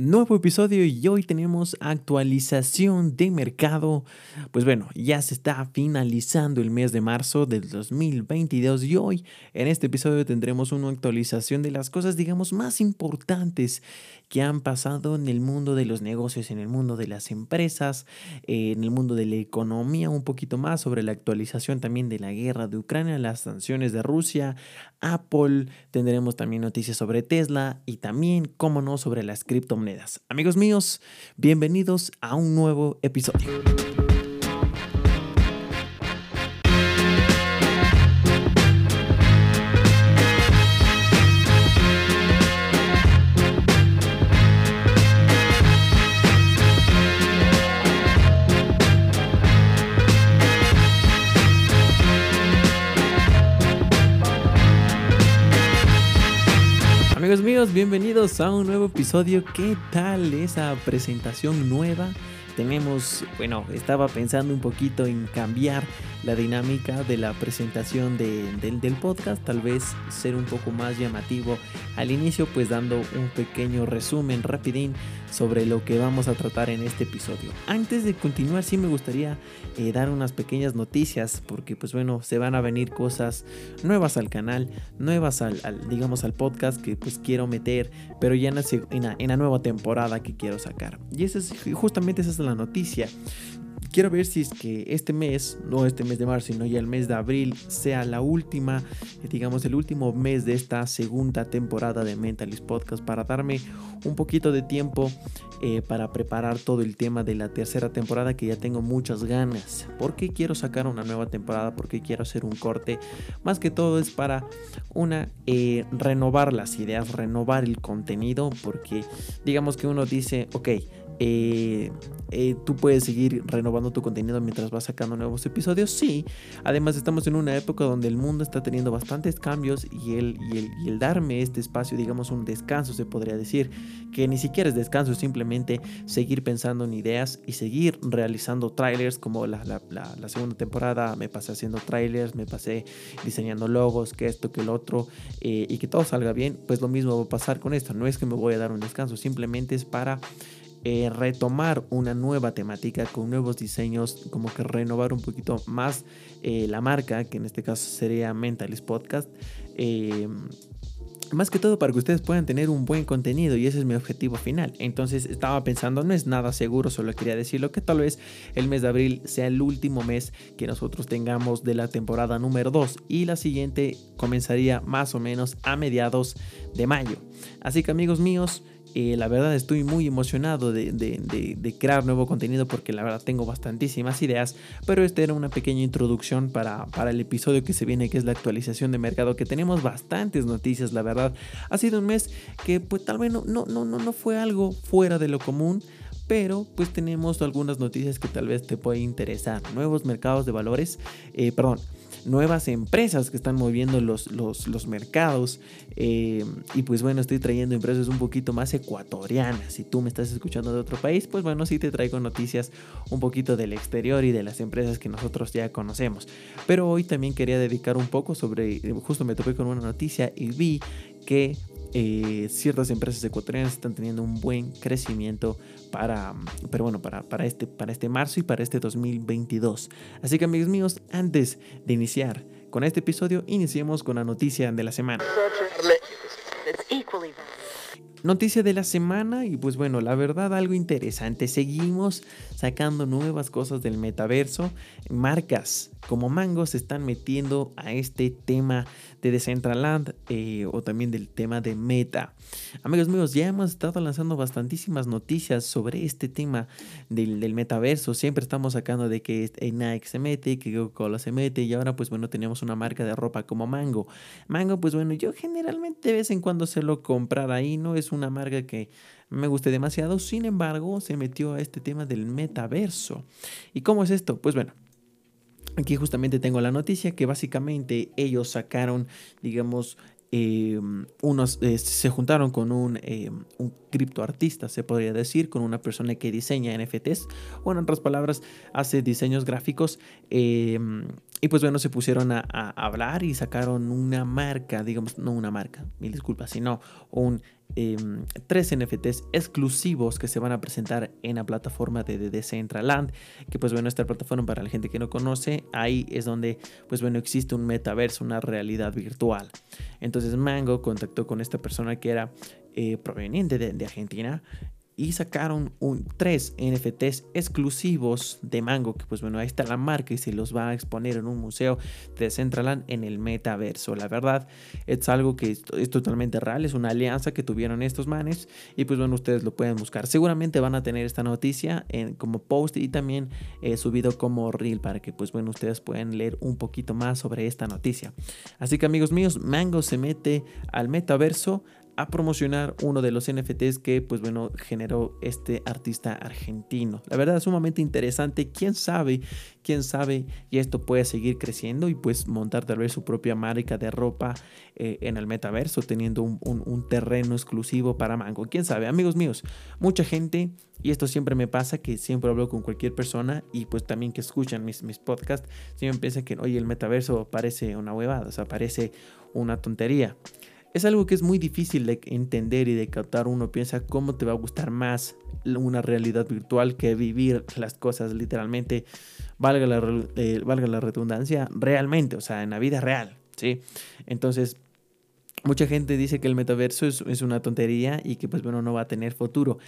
Nuevo episodio y hoy tenemos actualización de mercado. Pues bueno, ya se está finalizando el mes de marzo del 2022 y hoy en este episodio tendremos una actualización de las cosas, digamos, más importantes que han pasado en el mundo de los negocios, en el mundo de las empresas, en el mundo de la economía, un poquito más sobre la actualización también de la guerra de Ucrania, las sanciones de Rusia, Apple, tendremos también noticias sobre Tesla y también, como no, sobre las criptomonedas Amigos míos, bienvenidos a un nuevo episodio. Bienvenidos a un nuevo episodio. ¿Qué tal esa presentación nueva? tenemos, bueno, estaba pensando un poquito en cambiar la dinámica de la presentación del podcast, tal vez ser un poco más llamativo al inicio, pues dando un pequeño resumen rapidín sobre lo que vamos a tratar en este episodio. Antes de continuar, sí me gustaría eh, dar unas pequeñas noticias, porque pues bueno, se van a venir cosas nuevas al canal, nuevas al, digamos, al podcast que pues quiero meter, pero ya en la, en la, nueva temporada que quiero sacar. Y esa es, justamente esa es la la noticia. Quiero ver si es que este mes, no este mes de marzo, sino ya el mes de abril, sea la última, digamos, el último mes de esta segunda temporada de Mentalist Podcast para darme un poquito de tiempo eh, para preparar todo el tema de la tercera temporada que ya tengo muchas ganas. ¿Por qué quiero sacar una nueva temporada? ¿Por qué quiero hacer un corte? Más que todo es para una, eh, renovar las ideas, renovar el contenido, porque digamos que uno dice, ok, eh, eh, tú puedes seguir renovando tu contenido mientras vas sacando nuevos episodios. Sí, además estamos en una época donde el mundo está teniendo bastantes cambios y el, darme este espacio, digamos un descanso se podría decir, que ni siquiera es descanso, es simplemente seguir pensando en ideas y seguir realizando trailers como la, la, segunda temporada me pasé haciendo trailers, me pasé diseñando logos, que esto, que el otro, eh, y que todo salga bien, pues lo mismo va a pasar con esto. No es que me voy a dar un descanso, simplemente es para eh, retomar una nueva temática con nuevos diseños, como que renovar un poquito más eh, la marca, que en este caso sería Mentalist Podcast. Eh, más que todo para que ustedes puedan tener un buen contenido y ese es mi objetivo final. Entonces estaba pensando, no es nada seguro, solo quería decirlo que tal vez el mes de abril sea el último mes que nosotros tengamos de la temporada número 2 y la siguiente comenzaría más o menos a mediados de mayo. Así que amigos míos, eh, la verdad estoy muy emocionado de, crear nuevo contenido porque la verdad tengo bastantísimas ideas, pero esta era una pequeña introducción para, para el episodio que se viene, que es la actualización de mercado, que tenemos bastantes noticias, la verdad. Ha sido un mes que pues tal vez no, no, no, no fue algo fuera de lo común pero pues tenemos algunas noticias que tal vez te pueden interesar. Nuevos mercados de valores, eh, perdón, nuevas empresas que están moviendo los, los, mercados. Eh, y pues bueno, estoy trayendo empresas un poquito más ecuatorianas. Si tú me estás escuchando de otro país, pues bueno, sí te traigo noticias un poquito del exterior y de las empresas que nosotros ya conocemos. Pero hoy también quería dedicar un poco sobre, justo me topé con una noticia y vi que eh, ciertas empresas ecuatorianas están teniendo un buen crecimiento para, pero bueno, para, para, este, para este marzo y para este 2022. Así que amigos míos, antes de iniciar con este episodio, iniciemos con la noticia de la semana. Noticia de la semana y pues bueno, la verdad algo interesante. Seguimos sacando nuevas cosas del metaverso. Marcas como Mango se están metiendo a este tema de Decentraland eh, o también del tema de Meta. Amigos míos, ya hemos estado lanzando bastantísimas noticias sobre este tema del, metaverso. Siempre estamos sacando de que Nike se mete, que Coca-Cola se mete y ahora pues bueno tenemos una marca de ropa como Mango. Mango pues bueno yo generalmente de vez en cuando se lo comprar ahí, no es una marca que me guste demasiado, sin embargo se metió a este tema del metaverso. ¿Y cómo es esto? Pues bueno. Aquí justamente tengo la noticia que básicamente ellos sacaron, digamos, em, unos eh, se juntaron con un, eh, un criptoartista, se podría decir, con una persona que diseña NFTs, o en otras palabras, hace diseños gráficos. Em, y pues bueno, se pusieron a, a, hablar y sacaron una marca, digamos, no una marca, mil disculpas, sino un em, tres NFTs exclusivos que se van a presentar en la plataforma de, de Decentraland, que pues bueno, esta plataforma para la gente que no conoce, ahí es donde pues bueno, existe un metaverso, una realidad virtual. Entonces Mango contactó con esta persona que era eh, proveniente de, de Argentina y sacaron un, tres NFTs exclusivos de Mango, que pues bueno, ahí está la marca y se los va a exponer en un museo de Centraland en el metaverso. La verdad, es algo que es, totalmente real, es una alianza que tuvieron estos manes y pues bueno, ustedes lo pueden buscar. Seguramente van a tener esta noticia en, como post y también eh, subido como reel para que pues bueno, ustedes puedan leer un poquito más sobre esta noticia. Así que amigos míos, Mango se mete al metaverso a promocionar uno de los NFTs que pues bueno generó este artista argentino. La verdad es sumamente interesante, quién sabe, quién sabe y esto puede seguir creciendo y pues montar tal vez su propia marca de ropa eh, en el metaverso teniendo un, un, terreno exclusivo para Mango. Quién sabe, amigos míos, mucha gente y esto siempre me pasa que siempre hablo con cualquier persona y pues también que escuchan mis, mis podcasts, siempre piensan que oye el metaverso parece una huevada, o sea, parece una tontería. Es algo que es muy difícil de entender y de captar. Uno piensa cómo te va a gustar más una realidad virtual que vivir las cosas literalmente, valga la, eh, valga la redundancia, realmente, o sea, en la vida real, ¿sí? Entonces, mucha gente dice que el metaverso es, es una tontería y que pues bueno, no va a tener futuro.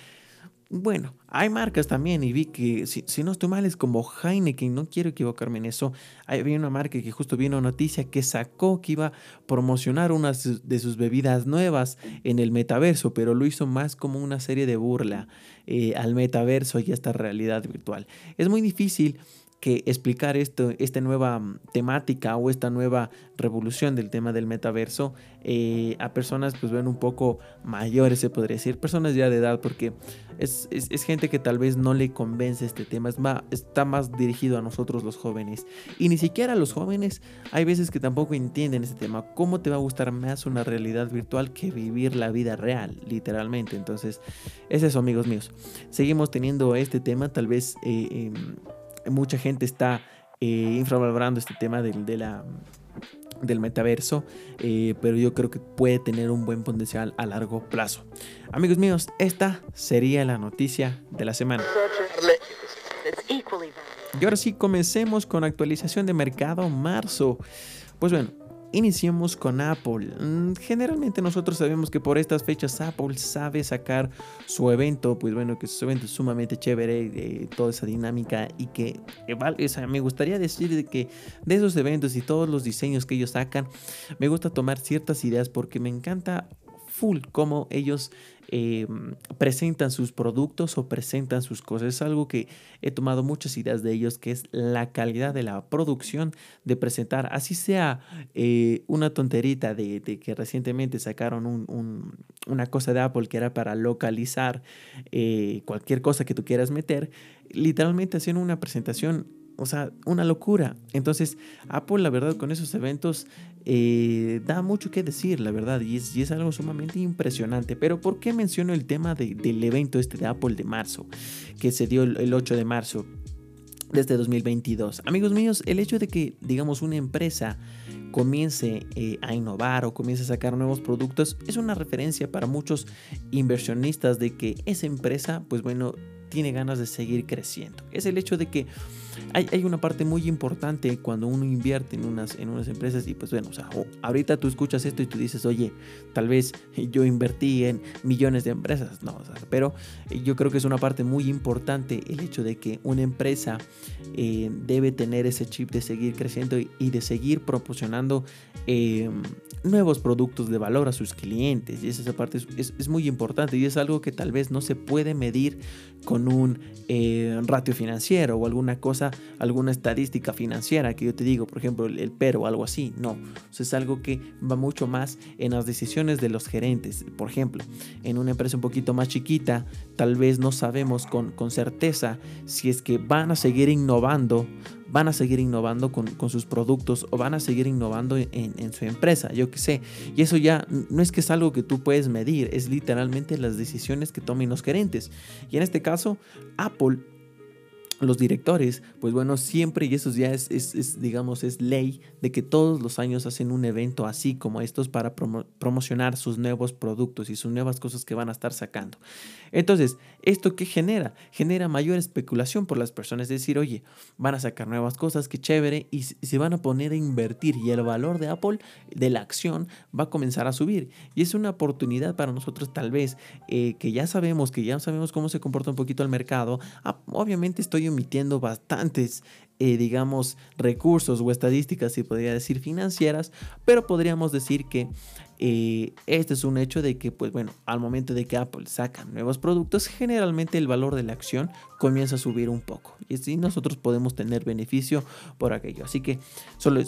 Bueno, hay marcas también y vi que si, no estoy mal es como Heineken, no quiero equivocarme en eso. Había una marca que justo vino noticia que sacó que iba a promocionar una de sus bebidas nuevas en el metaverso, pero lo hizo más como una serie de burla eh, al metaverso y a esta realidad virtual. Es muy difícil que explicar esto, esta nueva mm, temática o esta nueva revolución del tema del metaverso eh, a personas pues ven un poco mayores se podría decir, personas ya de edad porque es, es, gente que tal vez no le convence este tema, es más, está más dirigido a nosotros los jóvenes. Y ni siquiera los jóvenes hay veces que tampoco entienden este tema, cómo te va a gustar más una realidad virtual que vivir la vida real, literalmente, entonces es eso amigos míos, seguimos teniendo este tema tal vez... Eh, em, mucha gente está eh, infravalorando este tema del, del metaverso, eh, pero yo creo que puede tener un buen potencial a largo plazo. Amigos míos, esta sería la noticia de la semana. Y ahora sí, comencemos con actualización de mercado marzo. Pues bueno, Iniciemos con Apple. Mm, generalmente nosotros sabemos que por estas fechas Apple sabe sacar su evento, pues bueno, que su evento es sumamente chévere, de toda esa dinámica y que, me gustaría decir de que de esos eventos y todos los diseños que ellos sacan, me gusta tomar ciertas ideas porque me encanta full cómo ellos eh, presentan sus productos o presentan sus cosas. Es algo que he tomado muchas ideas de ellos, que es la calidad de la producción, de presentar, así sea eh, una tonterita de, que recientemente sacaron una cosa de Apple que era para localizar eh, cualquier cosa que tú quieras meter, literalmente haciendo una presentación o sea, una locura. Entonces, Apple, la verdad, con esos eventos eh, da mucho que decir, la verdad, y es, algo sumamente impresionante. Pero, ¿por qué menciono el tema del evento este de Apple de marzo, que se dio el, 8 de marzo? Desde 2022. Amigos míos, el hecho de que, digamos, una empresa comience eh, a innovar o comience a sacar nuevos productos es una referencia para muchos inversionistas de que esa empresa, pues bueno, tiene ganas de seguir creciendo. Es el hecho de que hay, una parte muy importante cuando uno invierte en unas, en unas empresas y pues bueno, o sea, ahorita tú escuchas esto y tú dices, oye, tal vez yo invertí en millones de empresas, no, pero yo creo que es una parte muy importante el hecho de que una empresa eh, debe tener ese chip de seguir creciendo y, de seguir proporcionando em, nuevos productos de valor a sus clientes y esa parte es, muy importante y es algo que tal vez no se puede medir con un eh, ratio financiero o alguna cosa alguna estadística financiera que yo te digo, por ejemplo, el, pero o algo así. No, es algo que va mucho más en las decisiones de los gerentes. Por ejemplo, en una empresa un poquito más chiquita, tal vez no sabemos con, con certeza si es que van a seguir innovando van a seguir innovando con, sus productos o van a seguir innovando en, en, su empresa, yo qué sé. Y eso ya no es que es algo que tú puedes medir, es literalmente las decisiones que tomen los gerentes. Y en este caso, Apple los directores, pues bueno, siempre, y eso ya es, es, digamos, es ley, de que todos los años hacen un evento así como estos para promocionar sus nuevos productos y sus nuevas cosas que van a estar sacando. Entonces, ¿esto qué genera? Genera mayor especulación por las personas, es decir, oye, van a sacar nuevas cosas, qué chévere, y se van a poner a invertir y el valor de Apple, de la acción, va a comenzar a subir. Y es una oportunidad para nosotros tal vez, eh, que ya sabemos, que ya sabemos cómo se comporta un poquito el mercado. Ah, obviamente estoy emitiendo bastantes, eh, digamos, recursos o estadísticas, si podría decir financieras, pero podríamos decir que eh, este es un hecho de que, pues bueno, al momento de que Apple saca nuevos productos, generalmente el valor de la acción comienza a subir un poco. Y así nosotros podemos tener beneficio por aquello. Así que solo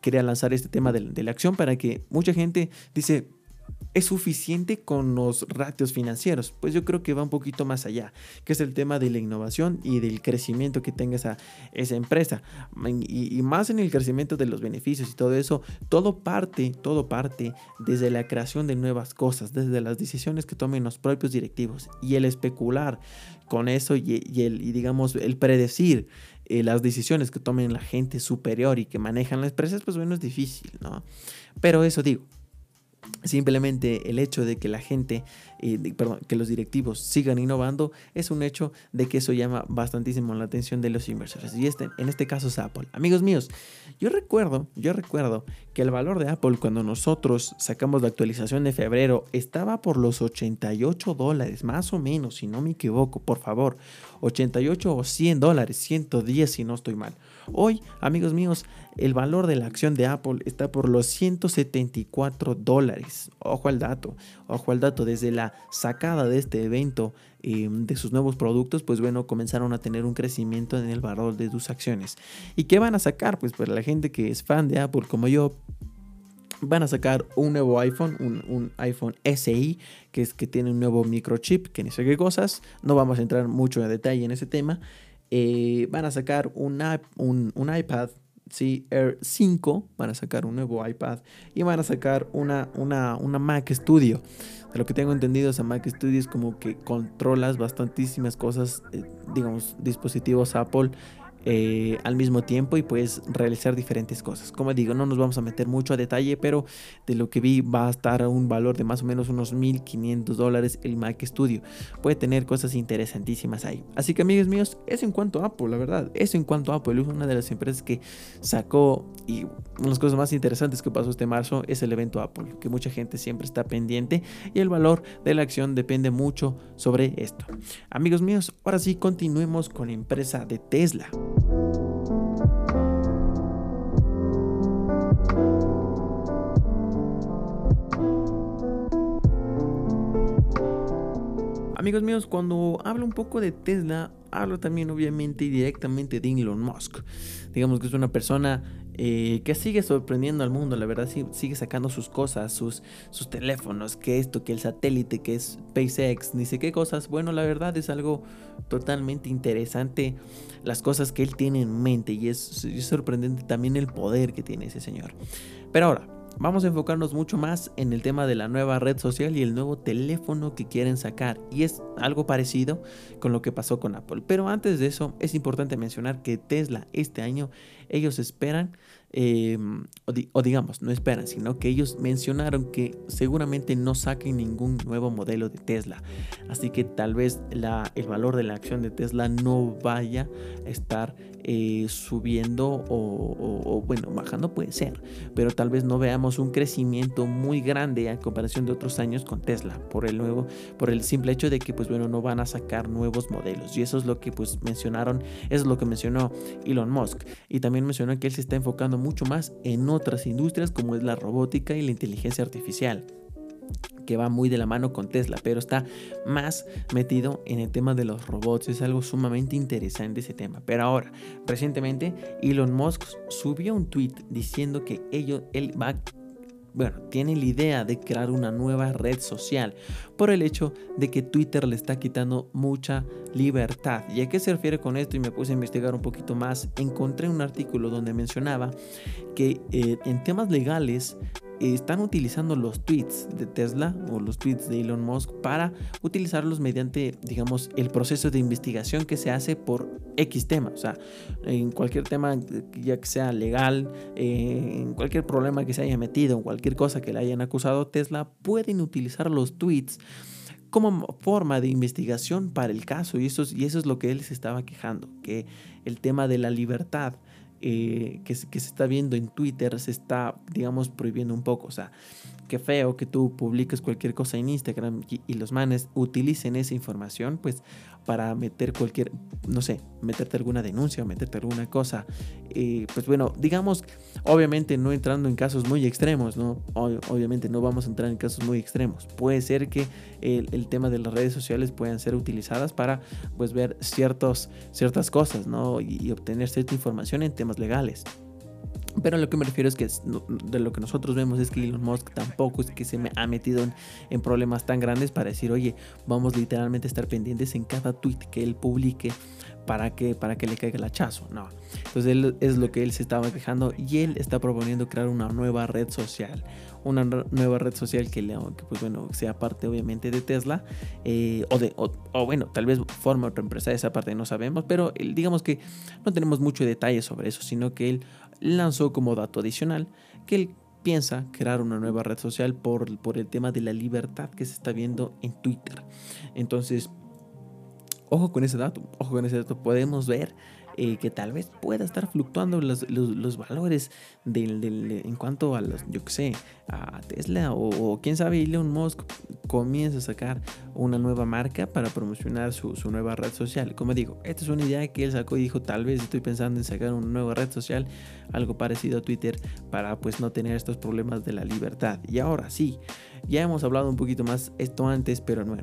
quería lanzar este tema de, de la acción para que mucha gente dice, ¿Es suficiente con los ratios financieros? Pues yo creo que va un poquito más allá, que es el tema de la innovación y del crecimiento que tenga esa, esa empresa. Y, más en el crecimiento de los beneficios y todo eso, todo parte, todo parte desde la creación de nuevas cosas, desde las decisiones que tomen los propios directivos y el especular con eso y, el, digamos, el predecir eh, las decisiones que tomen la gente superior y que manejan las empresas, pues bueno, es difícil, ¿no? Pero eso digo, Simplemente el hecho de que la gente, eh, perdón, que los directivos sigan innovando es un hecho de que eso llama bastantísimo la atención de los inversores. Y este, en este caso es Apple. Amigos míos, yo recuerdo, yo recuerdo que el valor de Apple cuando nosotros sacamos la actualización de febrero estaba por los 88 dólares, más o menos, si no me equivoco, por favor. 88 o 100 dólares, 110 si no estoy mal. Hoy, amigos míos, el valor de la acción de Apple está por los 174 dólares. Ojo al dato, ojo al dato, desde la sacada de este evento em, de sus nuevos productos, pues bueno, comenzaron a tener un crecimiento en el valor de sus acciones. ¿Y qué van a sacar? Pues para la gente que es fan de Apple como yo, van a sacar un nuevo iPhone, un, iPhone SI, que es que tiene un nuevo microchip, que ni sé qué cosas. No vamos a entrar mucho en detalle en ese tema. Eh, van a sacar un, un, iPad sí, Air 5, van a sacar un nuevo iPad y van a sacar una, una, una Mac Studio. De lo que tengo entendido, esa Mac Studio es como que controlas bastantísimas cosas, eh, digamos, dispositivos Apple eh, al mismo tiempo y puedes realizar diferentes cosas. Como digo, no nos vamos a meter mucho a detalle, pero de lo que vi va a estar a un valor de más o menos unos 1500 dólares el Mac Studio. Puede tener cosas interesantísimas ahí. Así que amigos míos, eso en cuanto a Apple, la verdad. Eso en cuanto a Apple es una de las empresas que sacó y una de las cosas más interesantes que pasó este marzo es el evento Apple, que mucha gente siempre está pendiente y el valor de la acción depende mucho sobre esto. Amigos míos, ahora sí continuemos con la empresa de Tesla. Amigos míos, cuando hablo un poco de Tesla, hablo también obviamente y directamente de Elon Musk. Digamos que es una persona eh, que sigue sorprendiendo al mundo, la verdad sigue sacando sus cosas, sus, sus teléfonos, que esto, que el satélite, que es SpaceX, ni sé qué cosas. Bueno, la verdad es algo totalmente interesante las cosas que él tiene en mente y es sorprendente también el poder que tiene ese señor. Pero ahora, Vamos a enfocarnos mucho más en el tema de la nueva red social y el nuevo teléfono que quieren sacar. Y es algo parecido con lo que pasó con Apple. Pero antes de eso, es importante mencionar que Tesla este año, ellos esperan Em, o, digamos, no esperan, sino que ellos mencionaron que seguramente no saquen ningún nuevo modelo de Tesla. Así que tal vez el valor de la acción de Tesla no vaya a estar eh, subiendo o, bueno, bajando puede ser, pero tal vez no veamos un crecimiento muy grande en comparación de otros años con Tesla por el nuevo, por el simple hecho de que pues bueno, no van a sacar nuevos modelos. Y eso es lo que pues mencionaron, eso es lo que mencionó Elon Musk. Y también mencionó que él se está enfocando mucho más en otras industrias como es la robótica y la inteligencia artificial que va muy de la mano con Tesla, pero está más metido en el tema de los robots. Es algo sumamente interesante ese tema. Pero ahora, recientemente Elon Musk subió un tweet diciendo que ello, él va bueno, tiene la idea de crear una nueva red social por el hecho de que Twitter le está quitando mucha libertad. ¿Y a qué se refiere con esto? Y me puse a investigar un poquito más. Encontré un artículo donde mencionaba que eh, en temas legales están utilizando los tweets de Tesla o los tweets de Elon Musk para utilizarlos mediante, digamos, el proceso de investigación que se hace por X tema. O sea, en cualquier tema, ya que sea legal, eh, en cualquier problema que se haya metido, en cualquier cosa que le hayan acusado Tesla, pueden utilizar los tweets como forma de investigación para el caso. Y eso, y eso es lo que él se estaba quejando, que el tema de la libertad eh, que, que, se está viendo en Twitter se está, digamos, prohibiendo un poco. O sea, qué feo que tú publiques cualquier cosa en Instagram y, los manes utilicen esa información, pues para meter cualquier, no sé, meterte alguna denuncia meterte alguna cosa. Eh, pues bueno, digamos, obviamente no entrando en casos muy extremos, ¿no? obviamente no vamos a entrar en casos muy extremos. Puede ser que el, tema de las redes sociales puedan ser utilizadas para, pues, ver ciertos, ciertas cosas, ¿no? y obtener cierta información en temas legales. Pero lo que me refiero es que de lo que nosotros vemos es que Elon Musk tampoco es que se ha metido en, problemas tan grandes para decir, oye, vamos literalmente a estar pendientes en cada tweet que él publique para que, para que le caiga el hachazo. No. Entonces él es lo que él se estaba quejando y él está proponiendo crear una nueva red social. Una nueva red social que, le, pues bueno, sea parte obviamente de Tesla eh, o, de, o, bueno, tal vez forme otra empresa, esa parte no sabemos, pero digamos que no tenemos mucho detalle sobre eso, sino que él lanzó como dato adicional que él piensa crear una nueva red social por, por el tema de la libertad que se está viendo en Twitter. Entonces, ojo con ese dato, ojo con ese dato, podemos ver eh, que tal vez pueda estar fluctuando los, los, valores del, del, en cuanto a los, yo que sé, a Tesla o, quién sabe, Elon Musk comienza a sacar una nueva marca para promocionar su, su, nueva red social. Como digo, esta es una idea que él sacó y dijo, tal vez estoy pensando en sacar una nueva red social, algo parecido a Twitter, para pues no tener estos problemas de la libertad. Y ahora sí, ya hemos hablado un poquito más esto antes, pero bueno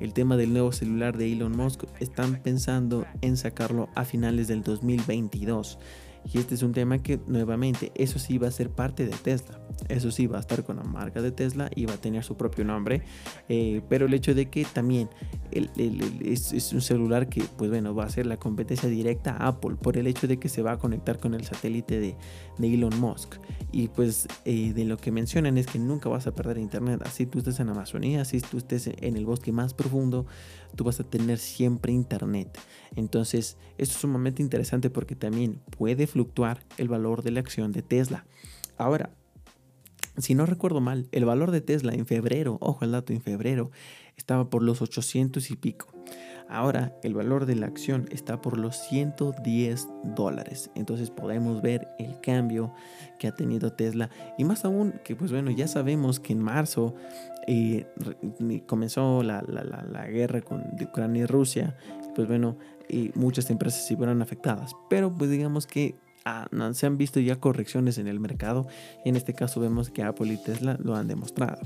el tema del nuevo celular de Elon Musk están pensando en sacarlo a finales del 2022. Y este es un tema que nuevamente, eso sí va a ser parte de Tesla. Eso sí va a estar con la marca de Tesla y va a tener su propio nombre. Eh, pero el hecho de que también es, un celular que, pues bueno, va a ser la competencia directa a Apple por el hecho de que se va a conectar con el satélite de, Elon Musk. Y pues eh, de lo que mencionan es que nunca vas a perder internet. Así tú estés en Amazonía, así tú estés en el bosque más profundo, tú vas a tener siempre internet. Entonces, esto es sumamente interesante porque también puede fluctuar el valor de la acción de Tesla. Ahora, si no recuerdo mal, el valor de Tesla en febrero, ojo el dato, en febrero estaba por los 800 y pico. Ahora el valor de la acción está por los 110 dólares. Entonces podemos ver el cambio que ha tenido Tesla. Y más aún que pues bueno, ya sabemos que en marzo eh, comenzó la, guerra con Ucrania y Rusia. Pues bueno, y muchas empresas se fueron afectadas. Pero pues digamos que se han visto ya correcciones en el mercado en este caso vemos que Apple y Tesla lo han demostrado,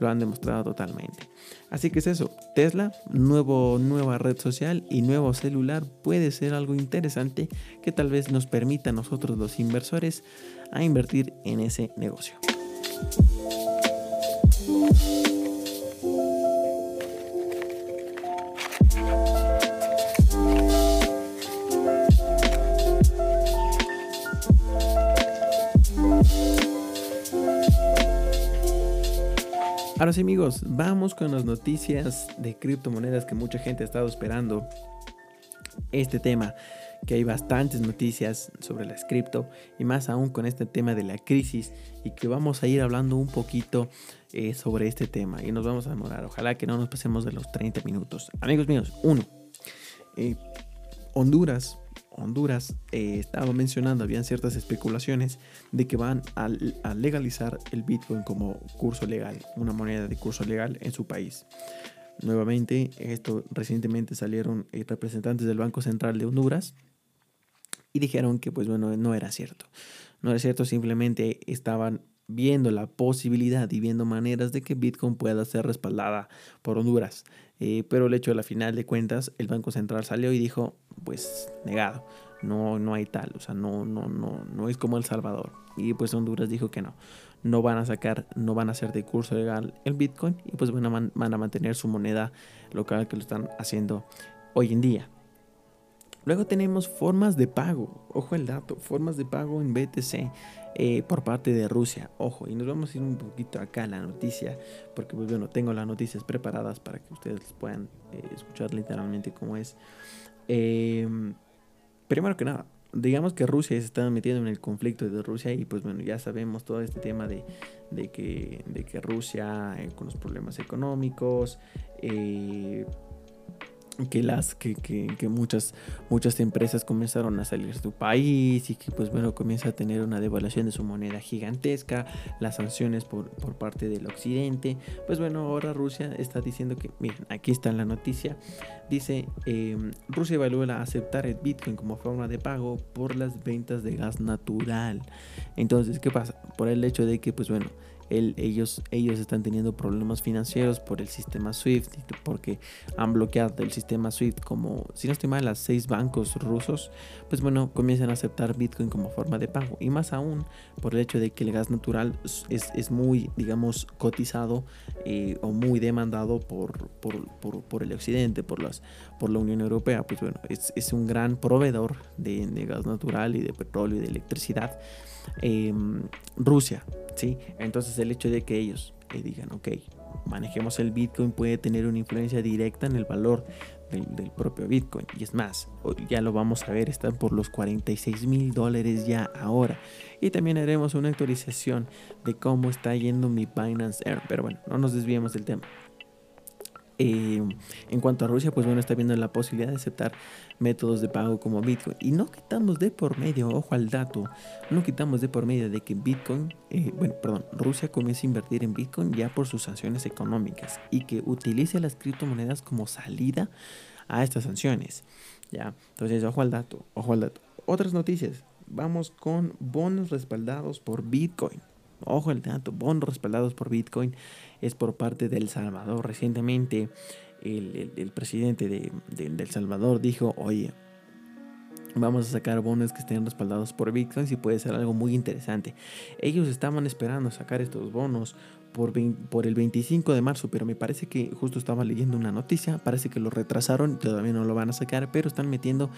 lo han demostrado totalmente. Así que es eso, Tesla, nuevo, nueva red social y nuevo celular puede ser algo interesante que tal vez nos permita a nosotros los inversores a invertir en ese negocio. Ahora sí amigos, vamos con las noticias de criptomonedas que mucha gente ha estado esperando. Este tema, que hay bastantes noticias sobre las cripto y más aún con este tema de la crisis y que vamos a ir hablando un poquito eh, sobre este tema y nos vamos a demorar. Ojalá que no nos pasemos de los 30 minutos. Amigos míos, uno, eh, Honduras Honduras eh, estaba mencionando, habían ciertas especulaciones de que van a, legalizar el Bitcoin como curso legal, una moneda de curso legal en su país. Nuevamente, esto recientemente salieron eh, representantes del Banco Central de Honduras y dijeron que pues bueno, no era cierto. No era cierto, simplemente estaban viendo la posibilidad y viendo maneras de que Bitcoin pueda ser respaldada por Honduras. Eh, pero el hecho de la final de cuentas, el Banco Central salió y dijo, pues negado, no, no hay tal, o sea, no, no, no, no es como El Salvador. Y pues Honduras dijo que no, no van a sacar, no van a hacer de curso legal el Bitcoin y pues van a, van a mantener su moneda local que lo están haciendo hoy en día. Luego tenemos formas de pago, ojo el dato, formas de pago en BTC eh, por parte de Rusia, ojo, y nos vamos a ir un poquito acá a la noticia, porque pues bueno, tengo las noticias preparadas para que ustedes puedan eh, escuchar literalmente cómo es. Em, primero que nada, digamos que Rusia se está metiendo en el conflicto de Rusia y pues bueno, ya sabemos todo este tema de, que, de que Rusia eh, con los problemas económicos, eh, que las que, que, que, muchas muchas empresas comenzaron a salir de su país y que pues bueno comienza a tener una devaluación de su moneda gigantesca las sanciones por, por parte del occidente. Pues bueno ahora Rusia está diciendo que miren aquí está la noticia. Dice eh, Rusia evalúa aceptar el Bitcoin como forma de pago por las ventas de gas natural entonces qué pasa por el hecho de que pues bueno ellos, ellos están teniendo problemas financieros por el sistema SWIFT, porque han bloqueado el sistema SWIFT como, si no estoy mal, las seis bancos rusos, pues bueno, comienzan a aceptar Bitcoin como forma de pago. Y más aún por el hecho de que el gas natural es, es muy, digamos, cotizado eh, o muy demandado por, por, por, por, el occidente, por, las, por la Unión Europea. Pues bueno, es, es un gran proveedor de, de gas natural y de petróleo y de electricidad. Em, Rusia, ¿sí? Entonces el hecho de que ellos eh, digan, ok, manejemos el Bitcoin puede tener una influencia directa en el valor del, propio Bitcoin. Y es más, ya lo vamos a ver, están por los 46 mil dólares ya ahora. Y también haremos una actualización de cómo está yendo mi Binance Air. Pero bueno, no nos desviemos del tema. Eh, en cuanto a Rusia, pues bueno, está viendo la posibilidad de aceptar métodos de pago como Bitcoin. Y no quitamos de por medio, ojo al dato, no quitamos de por medio de que Bitcoin, eh, bueno, perdón, Rusia comience a invertir en Bitcoin ya por sus sanciones económicas y que utilice las criptomonedas como salida a estas sanciones. Ya, entonces, ojo al dato, ojo al dato. Otras noticias, vamos con bonos respaldados por Bitcoin. Ojo el dato, bonos respaldados por Bitcoin es por parte del Salvador. Recientemente el, presidente de, El Salvador dijo, oye, vamos a sacar bonos que estén respaldados por Bitcoin y puede ser algo muy interesante. Ellos estaban esperando sacar estos bonos por, el 25 de marzo, pero me parece que justo estaba leyendo una noticia, parece que lo retrasaron, todavía no lo van a sacar, pero están metiendo,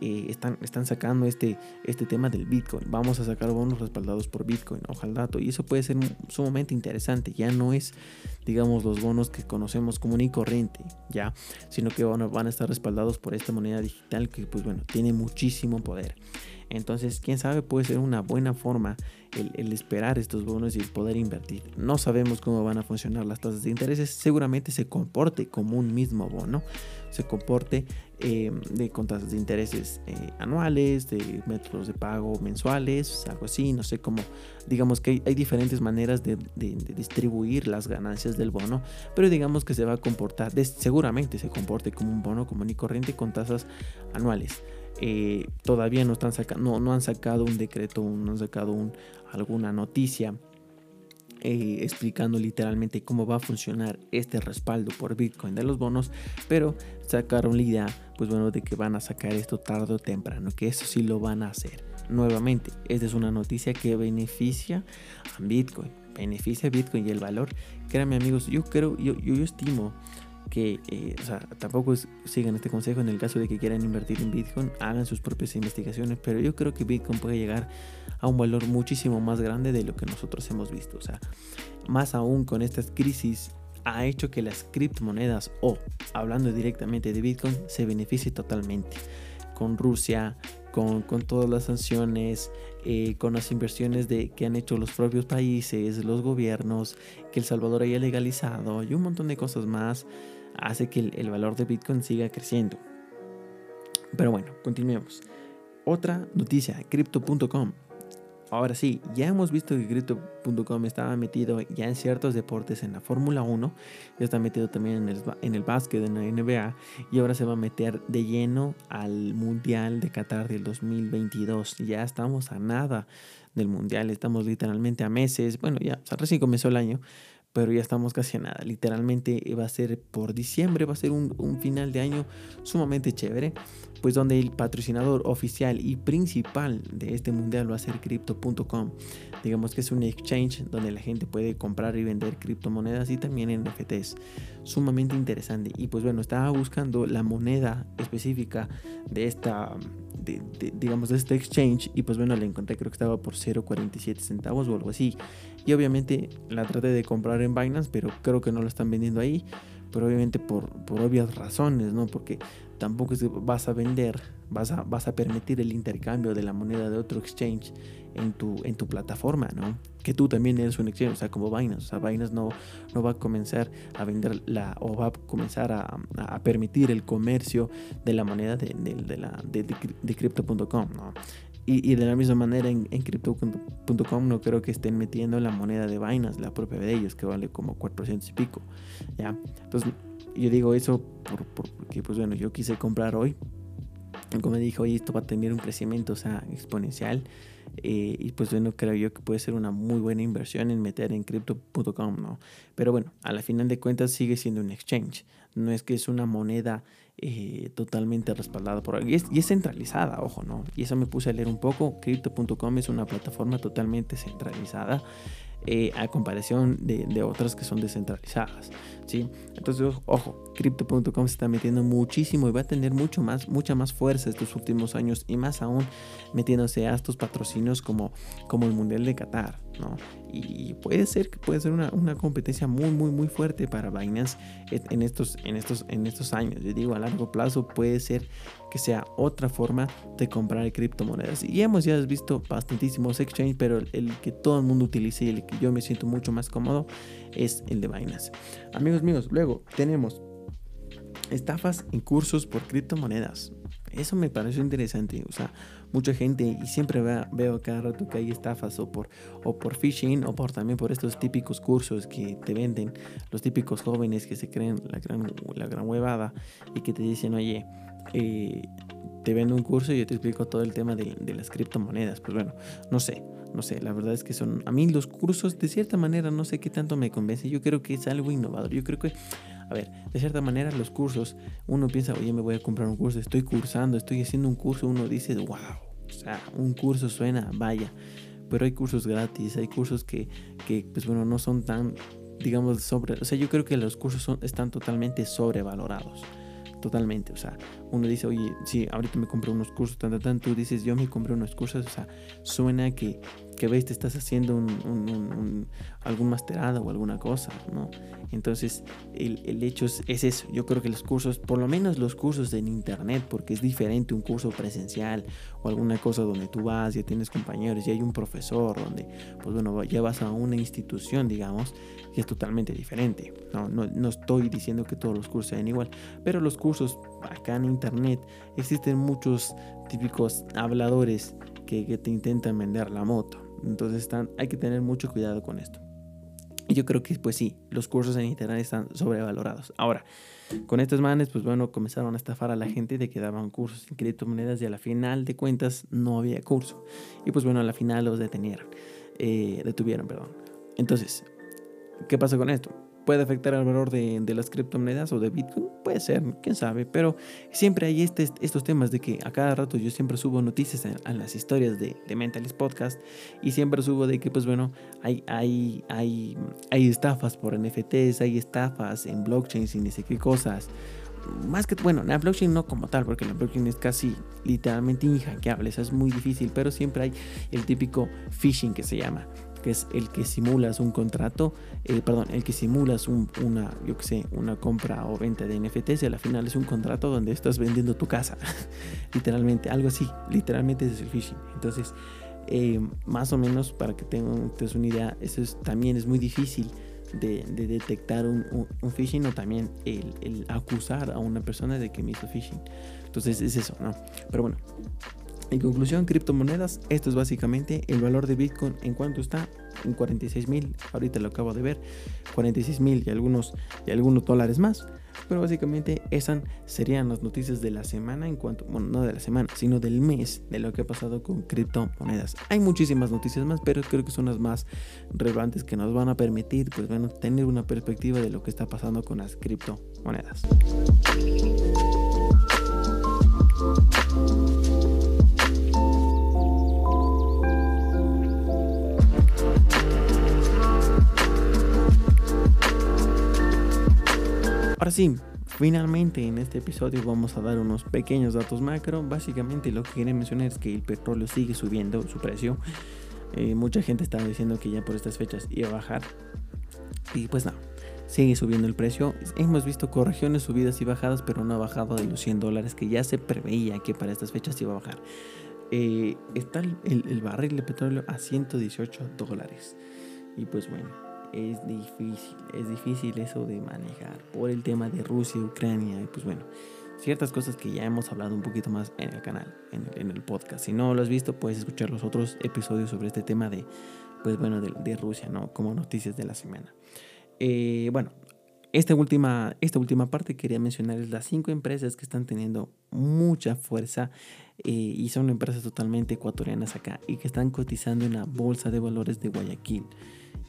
eh, están, están sacando este, este tema del Bitcoin. Vamos a sacar bonos respaldados por Bitcoin, ojalá y eso puede ser sumamente interesante, ya no es, digamos, los bonos que conocemos común y corriente, ya, sino que van a estar respaldados por esta moneda digital que, pues bueno, tiene muchísimo poder. Entonces, quién sabe, puede ser una buena forma el, esperar estos bonos y poder invertir. No sabemos cómo van a funcionar las tasas de intereses. Seguramente se comporte como un mismo bono. Se comporte eh, con tasas de intereses eh, anuales, de métodos de pago mensuales, algo así. No sé cómo. Digamos que hay, diferentes maneras de, distribuir las ganancias del bono. Pero digamos que se va a comportar, seguramente se comporte como un bono común y corriente con tasas anuales. Eh, todavía no, están no, no, han sacado un decreto, no han sacado un, alguna noticia eh, explicando literalmente cómo va a funcionar este respaldo por Bitcoin de los bonos, pero sacaron la idea, pues bueno, de que van a sacar esto tarde o temprano, que eso sí lo van a hacer. Nuevamente, esta es una noticia que beneficia a Bitcoin, beneficia a Bitcoin y el valor. Créanme amigos, yo creo, yo, yo estimo que, eh, o sea, tampoco sigan este consejo en el caso de que quieran invertir en Bitcoin, hagan sus propias investigaciones, pero yo creo que Bitcoin puede llegar a un valor muchísimo más grande de lo que nosotros hemos visto, o sea, más aún con estas crisis ha hecho que las criptomonedas o hablando directamente de Bitcoin se beneficie totalmente. Con Rusia, con, con, todas las sanciones, eh, con las inversiones de, que han hecho los propios países, los gobiernos, que El Salvador haya legalizado y un montón de cosas más hace que el, valor de Bitcoin siga creciendo. Pero bueno, continuemos. Otra noticia, crypto.com. Ahora sí, ya hemos visto que Crypto.com estaba metido ya en ciertos deportes en la Fórmula 1, ya está metido también en el, en el básquet, en la NBA, y ahora se va a meter de lleno al Mundial de Qatar del 2022. Ya estamos a nada del Mundial, estamos literalmente a meses, bueno, ya recién comenzó el año, pero ya estamos casi a nada. Literalmente va a ser por diciembre, va a ser un, un final de año sumamente chévere, pues donde el patrocinador oficial y principal de este mundial va a ser crypto.com. Digamos que es un exchange donde la gente puede comprar y vender criptomonedas y también NFTs. Sumamente interesante. Y pues bueno, estaba buscando la moneda específica de esta, digamos, de este exchange y pues bueno, la encontré, creo que estaba por 0.47 centavos o algo así. Y obviamente la traté de comprar en Binance, pero creo que no lo están vendiendo ahí. Pero obviamente por, por obvias razones, ¿no? Porque tampoco es que vas a vender, vas a, vas a permitir el intercambio de la moneda de otro exchange en tu, en tu plataforma, ¿no? Que tú también eres un exchange, o sea, como Binance. O sea, Binance no, no va a comenzar a vender la, o va a comenzar a, a permitir el comercio de la moneda de, de, de la, de, de crypto.com, ¿no? Y, de la misma manera en, en crypto.com no creo que estén metiendo la moneda de Binance, la propia de ellos, que vale como 400 y pico. ¿ya? Entonces yo digo eso por, porque pues bueno, yo quise comprar hoy. Como dije, hoy esto va a tener un crecimiento o sea, exponencial. Eh, y pues bueno, creo yo que puede ser una muy buena inversión en meter en crypto.com, ¿no? Pero bueno, a la final de cuentas sigue siendo un exchange. No es que es una moneda eh, totalmente respaldada por y es, y es centralizada, ojo, ¿no? Y eso me puse a leer un poco. Crypto.com es una plataforma totalmente centralizada. Eh, a comparación de, de, otras que son descentralizadas. ¿sí? Entonces, ojo, crypto.com se está metiendo muchísimo y va a tener mucho más, mucha más fuerza estos últimos años y más aún metiéndose a estos patrocinios como, como el Mundial de Qatar. ¿no? Y puede ser que puede ser una, una, competencia muy, muy, muy fuerte para Binance en estos, en, estos, en estos años. Yo digo, a largo plazo puede ser que sea otra forma de comprar criptomonedas. Y hemos ya visto bastantísimos exchanges, pero el, que todo el mundo utilice y el que yo me siento mucho más cómodo es el de Binance. Amigos míos, luego tenemos estafas en cursos por criptomonedas. Eso me pareció interesante. O sea, mucha gente y siempre veo, cada rato que hay estafas o por, o por phishing o por también por estos típicos cursos que te venden los típicos jóvenes que se creen la gran, la gran huevada y que te dicen, oye, eh, te vendo un curso y yo te explico todo el tema de, de las criptomonedas. Pues bueno, no sé, no sé, la verdad es que son, a mí los cursos de cierta manera no sé qué tanto me convence, yo creo que es algo innovador, yo creo que, a ver, de cierta manera los cursos, uno piensa, oye, me voy a comprar un curso, estoy cursando, estoy haciendo un curso, uno dice, wow, o sea, un curso suena, vaya, pero hay cursos gratis, hay cursos que, que pues bueno, no son tan, digamos, sobre, o sea, yo creo que los cursos son, están totalmente sobrevalorados totalmente. O sea, uno dice, oye, sí, ahorita me compré unos cursos, tan, tan, tan. Tú dices, yo me compré unos cursos. O sea, suena que que ves te estás haciendo un, algún masterado o alguna cosa, ¿no? Entonces, el, hecho es, eso. Yo creo que los cursos, por lo menos los cursos en internet, porque es diferente un curso presencial o alguna cosa donde tú vas, ya tienes compañeros, y hay un profesor, donde, pues bueno, ya vas a una institución, digamos, y es totalmente diferente. No, no, no estoy diciendo que todos los cursos sean igual, pero los cursos acá en internet existen muchos típicos habladores que, que te intentan vender la moto. Entonces están, hay que tener mucho cuidado con esto. Y yo creo que pues sí, los cursos en internet están sobrevalorados. Ahora, con estos manes, pues bueno, comenzaron a estafar a la gente de que daban cursos en criptomonedas y a la final de cuentas no había curso. Y pues bueno, a la final los detenieron, eh, detuvieron, perdón. Entonces, ¿qué pasa con esto? ¿Puede afectar al valor de, de, las criptomonedas o de Bitcoin? Puede ser, quién sabe, pero siempre hay este, estos temas de que a cada rato yo siempre subo noticias a, las historias de, de Mentalist Podcast y siempre subo de que, pues bueno, hay, hay, hay, hay estafas por NFTs, hay estafas en blockchain y ni sé qué cosas. Más que, bueno, la blockchain no como tal, porque la blockchain es casi literalmente inhackeable, es muy difícil, pero siempre hay el típico phishing que se llama que es el que simulas un contrato, eh, perdón, el que simulas una, yo que sé, una compra o venta de NFTs y al final es un contrato donde estás vendiendo tu casa, literalmente, algo así, literalmente es el phishing. Entonces, eh, más o menos para que tengan una idea, eso también es muy difícil de, detectar un, phishing o también el, el, acusar a una persona de que me hizo phishing. Entonces es eso, ¿no? Pero bueno, en conclusión, criptomonedas, esto es básicamente el valor de Bitcoin en cuanto está en 46 mil, ahorita lo acabo de ver, 46 mil y algunos, y algunos dólares más. Pero básicamente esas serían las noticias de la semana en cuanto, bueno, no de la semana, sino del mes de lo que ha pasado con criptomonedas. Hay muchísimas noticias más, pero creo que son las más relevantes que nos van a permitir, pues bueno, tener una perspectiva de lo que está pasando con las criptomonedas. Ahora sí, finalmente en este episodio vamos a dar unos pequeños datos macro. Básicamente lo que quería mencionar es que el petróleo sigue subiendo su precio. Eh, mucha gente estaba diciendo que ya por estas fechas iba a bajar. Y pues no, sigue subiendo el precio. Hemos visto correcciones, subidas y bajadas, pero no ha bajado de los 100 dólares que ya se preveía que para estas fechas iba a bajar. Eh, está el barril de petróleo a 118 dólares. Y pues bueno, es difícil, es difícil eso de manejar por el tema de Rusia, Ucrania y pues bueno, ciertas cosas que ya hemos hablado un poquito más en el canal, en el, podcast. Si no lo has visto, puedes escuchar los otros episodios sobre este tema de, pues bueno, de, Rusia, ¿no? Como noticias de la semana. Eh, bueno, esta última, esta última parte quería mencionar es las cinco empresas que están teniendo mucha fuerza eh, y son empresas totalmente ecuatorianas acá y que están cotizando en la bolsa de valores de Guayaquil.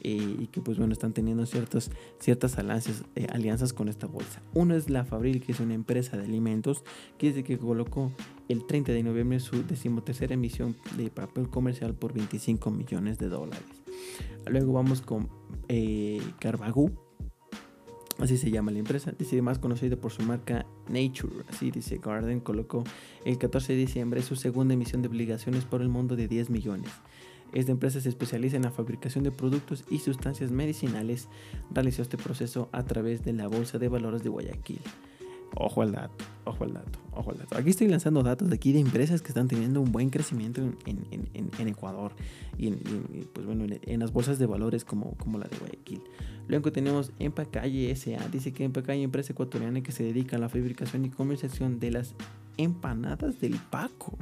Y que pues bueno están teniendo ciertas, ciertas alianzas, eh, alianzas con esta bolsa. Uno es la Fabril, que es una empresa de alimentos, que dice que colocó el 30 de noviembre su decimotercera emisión de papel comercial por 25 millones de dólares. Luego vamos con eh, Carbagú, así se llama la empresa, dice más conocida por su marca Nature, así dice Garden, colocó el 14 de diciembre su segunda emisión de obligaciones por el mundo de 10 millones. Esta empresa se especializa en la fabricación de productos y sustancias medicinales. Realizó este proceso a través de la Bolsa de Valores de Guayaquil. Ojo al dato, ojo al dato, ojo al dato. Aquí estoy lanzando datos de aquí de empresas que están teniendo un buen crecimiento en, Ecuador y, pues bueno, en, las bolsas de valores como, como la de Guayaquil. Luego tenemos Empacalle SA. Dice que Empacalle, empresa ecuatoriana que se dedica a la fabricación y comercialización de las empanadas del Paco.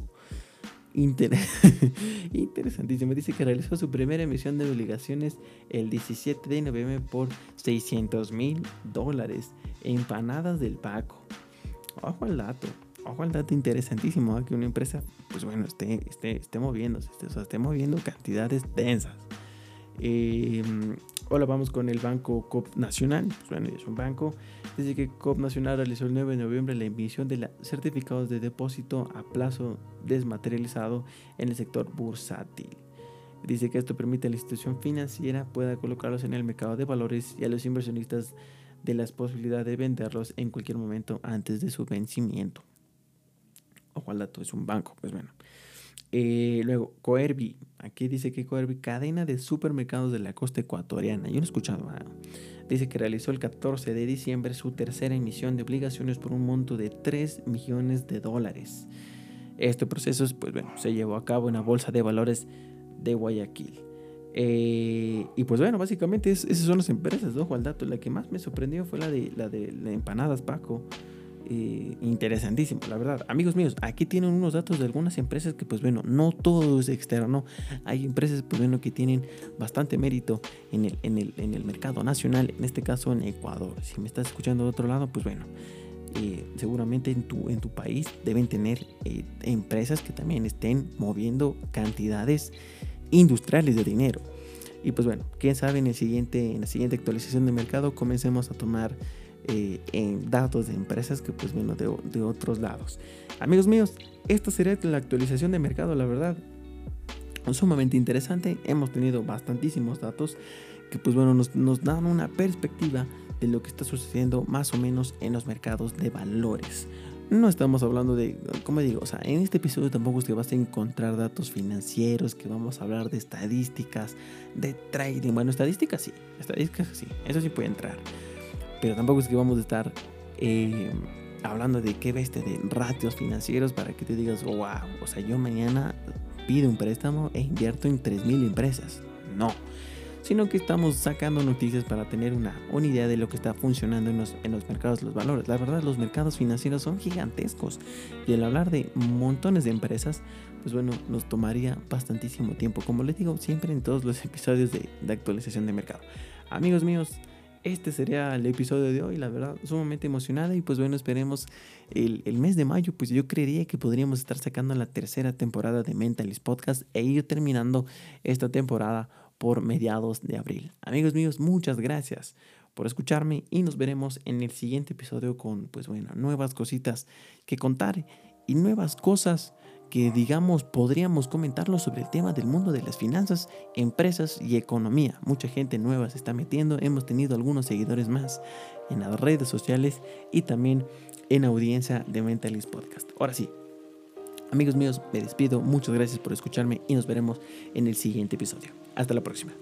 Interesantísimo. Dice que realizó su primera emisión de obligaciones el 17 de noviembre por 600 mil dólares. Empanadas del Paco. Ojo al dato. Ojo al dato interesantísimo. ¿eh? Que una empresa, pues bueno, esté, esté, esté moviéndose. Esté, esté moviendo cantidades densas. Eh, Hola, vamos con el Banco COP Nacional. Bueno, es un banco. Dice que COP Nacional realizó el 9 de noviembre la emisión de certificados de depósito a plazo desmaterializado en el sector bursátil. Dice que esto permite a la institución financiera pueda colocarlos en el mercado de valores y a los inversionistas de la posibilidad de venderlos en cualquier momento antes de su vencimiento. Ojo al dato, es un banco, pues bueno. Eh, luego, Coerbi. Aquí dice que Coerbi, cadena de supermercados de la costa ecuatoriana. Yo no he escuchado nada. Dice que realizó el 14 de diciembre su tercera emisión de obligaciones por un monto de 3 millones de dólares. Este proceso, pues bueno, se llevó a cabo en la Bolsa de Valores de Guayaquil. Eh, y pues bueno, básicamente esas son las empresas, ojo al dato. La que más me sorprendió fue la de, la de Empanadas Paco. Eh, interesantísimo, la verdad. Amigos míos, aquí tienen unos datos de algunas empresas que, pues bueno, no todo es externo. Hay empresas, pues bueno, que tienen bastante mérito en el, en el, en el mercado nacional, en este caso en Ecuador. Si me estás escuchando de otro lado, pues bueno. Eh, seguramente en tu, en tu país deben tener eh, empresas que también estén moviendo cantidades industriales de dinero. Y pues bueno, quién sabe en, el siguiente, en la siguiente actualización de mercado comencemos a tomar eh, en datos de empresas que pues bueno de, de, otros lados. Amigos míos, esta sería la actualización de mercado, la verdad. Sumamente interesante, hemos tenido bastantísimos datos que pues bueno nos, nos dan una perspectiva de lo que está sucediendo más o menos en los mercados de valores. No estamos hablando de, como digo, o sea, en este episodio tampoco es que vas a encontrar datos financieros, que vamos a hablar de estadísticas, de trading. Bueno, estadísticas sí, estadísticas sí, eso sí puede entrar. Pero tampoco es que vamos a estar eh, hablando de qué bestia, de ratios financieros para que te digas, wow, o sea, yo mañana pido un préstamo e invierto en 3.000 empresas. No, sino que estamos sacando noticias para tener una, una idea de lo que está funcionando en los, en los mercados los valores. La verdad, los mercados financieros son gigantescos y al hablar de montones de empresas, pues bueno, nos tomaría bastantísimo tiempo, como les digo siempre en todos los episodios de actualización de mercado. Amigos míos, este sería el episodio de hoy, la verdad, sumamente emocionada y pues bueno, esperemos el, el, mes de mayo, pues yo creería que podríamos estar sacando la tercera temporada de Mentalist Podcast e ir terminando esta temporada por mediados de abril. Amigos míos, muchas gracias por escucharme y nos veremos en el siguiente episodio con pues bueno, nuevas cositas que contar y nuevas cosas que digamos podríamos comentarlo sobre el tema del mundo de las finanzas, empresas y economía. Mucha gente nueva se está metiendo, hemos tenido algunos seguidores más en las redes sociales y también en audiencia de Mentalist Podcast. Ahora sí, amigos míos, me despido, muchas gracias por escucharme y nos veremos en el siguiente episodio. Hasta la próxima.